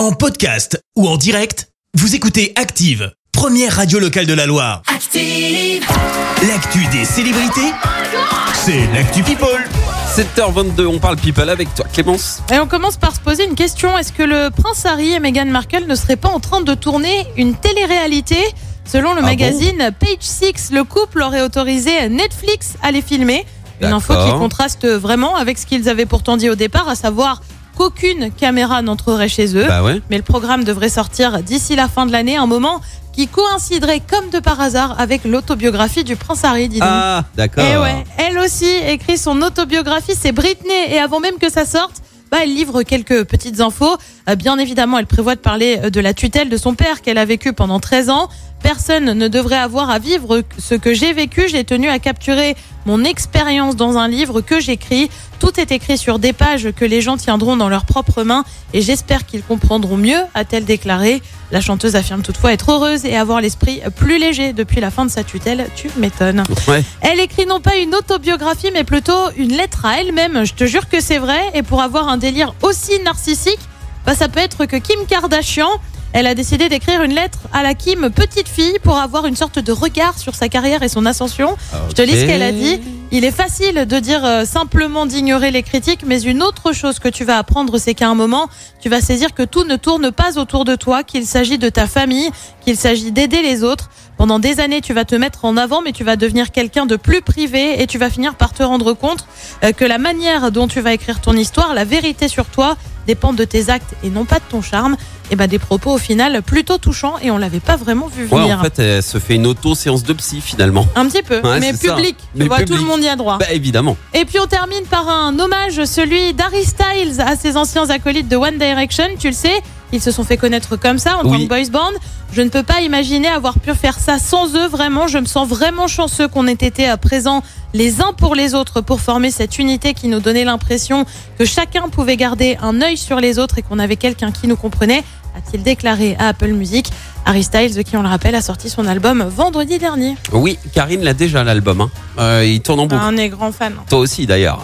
En podcast ou en direct, vous écoutez Active, première radio locale de la Loire. Active. L'actu des célébrités, c'est l'actu People. 7h22, on parle people avec toi, Clémence. Et on commence par se poser une question. Est-ce que le prince Harry et Meghan Markle ne seraient pas en train de tourner une télé-réalité? Selon le Ah magazine Page Six, le couple aurait autorisé Netflix à les filmer. Une info qui contraste vraiment avec ce qu'ils avaient pourtant dit au départ, à savoir qu'aucune caméra n'entrerait chez eux. Bah ouais. Mais le programme devrait sortir d'ici la fin de l'année, un moment qui coïnciderait comme de par hasard avec l'autobiographie du prince Harry, dis donc. Ah, d'accord. Et ouais, elle aussi écrit son autobiographie, c'est Britney. Et avant même que ça sorte, bah, elle livre quelques petites infos. Euh, bien évidemment, elle prévoit de parler euh, de la tutelle de son père qu'elle a vécu pendant 13 ans. Personne ne devrait avoir à vivre ce que j'ai vécu. J'ai tenu à capturer mon expérience dans un livre que j'écris. Tout est écrit sur des pages que les gens tiendront dans leurs propres mains et j'espère qu'ils comprendront mieux, a-t-elle déclaré. La chanteuse affirme toutefois être heureuse et avoir l'esprit plus léger depuis la fin de sa tutelle. Tu m'étonnes. Ouais. Elle écrit non pas une autobiographie, mais plutôt une lettre à elle-même. Je te jure que c'est vrai. Et pour avoir un délire aussi narcissique, bah, ça peut être que Kim Kardashian, elle a décidé d'écrire une lettre à la Kim petite fille pour avoir une sorte de regard sur sa carrière et son ascension. Je te lis ce qu'elle a dit. Il est facile de dire euh, simplement d'ignorer les critiques, mais une autre chose que tu vas apprendre, c'est qu'à un moment, tu vas saisir que tout ne tourne pas autour de toi, qu'il s'agit de ta famille, qu'il s'agit d'aider les autres. Pendant des années, tu vas te mettre en avant, mais tu vas devenir quelqu'un de plus privé et tu vas finir par te rendre compte euh, que la manière dont tu vas écrire ton histoire, la vérité sur toi, dépend de tes actes et non pas de ton charme. Et ben des propos au final plutôt touchants et on l'avait pas vraiment vu Ouais, venir. en fait, elle se fait une auto-séance de psy finalement. Un petit peu, Ouais, mais c'est ça. public. Tu Mais vois, tout public. le monde y a droit. Bah évidemment. Et puis on termine par un hommage, celui d'Harry Styles à ses anciens acolytes de One Direction. Tu le sais, ils se sont fait connaître comme ça en tant que boys band. Je ne peux pas imaginer avoir pu faire ça sans eux. Vraiment, je me sens vraiment chanceux qu'on ait été à présent les uns pour les autres pour former cette unité qui nous donnait l'impression que chacun pouvait garder un œil sur les autres et qu'on avait quelqu'un qui nous comprenait. A-t-il déclaré à Apple Music Harry Styles, qui on le rappelle, a sorti son album vendredi dernier. Oui, Karine l'a déjà l'album. Hein. Euh, il tourne en boucle. On est grand fan. Toi aussi d'ailleurs.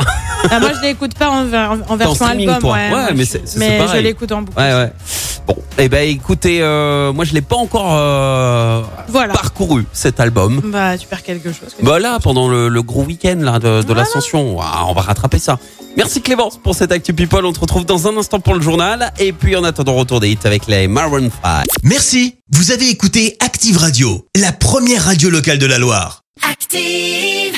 Ah, moi, je l'écoute pas en, ver- en version album. Ouais, Ouais, mais je- mais l'écoute en boucle. Ouais. Bon, eh ben écoutez, euh, moi je l'ai pas encore euh, Voilà. parcouru cet album. Bah, tu perds quelque chose. Bah là, pendant le, le gros week-end là, de, de l'ascension, on va rattraper ça. Merci Clémence pour cette Actu People. On te retrouve dans un instant pour le journal. Et puis en attendant, retour des hits avec les Maroon 5. Merci, vous avez écouté Active Radio, la première radio locale de la Loire. Active.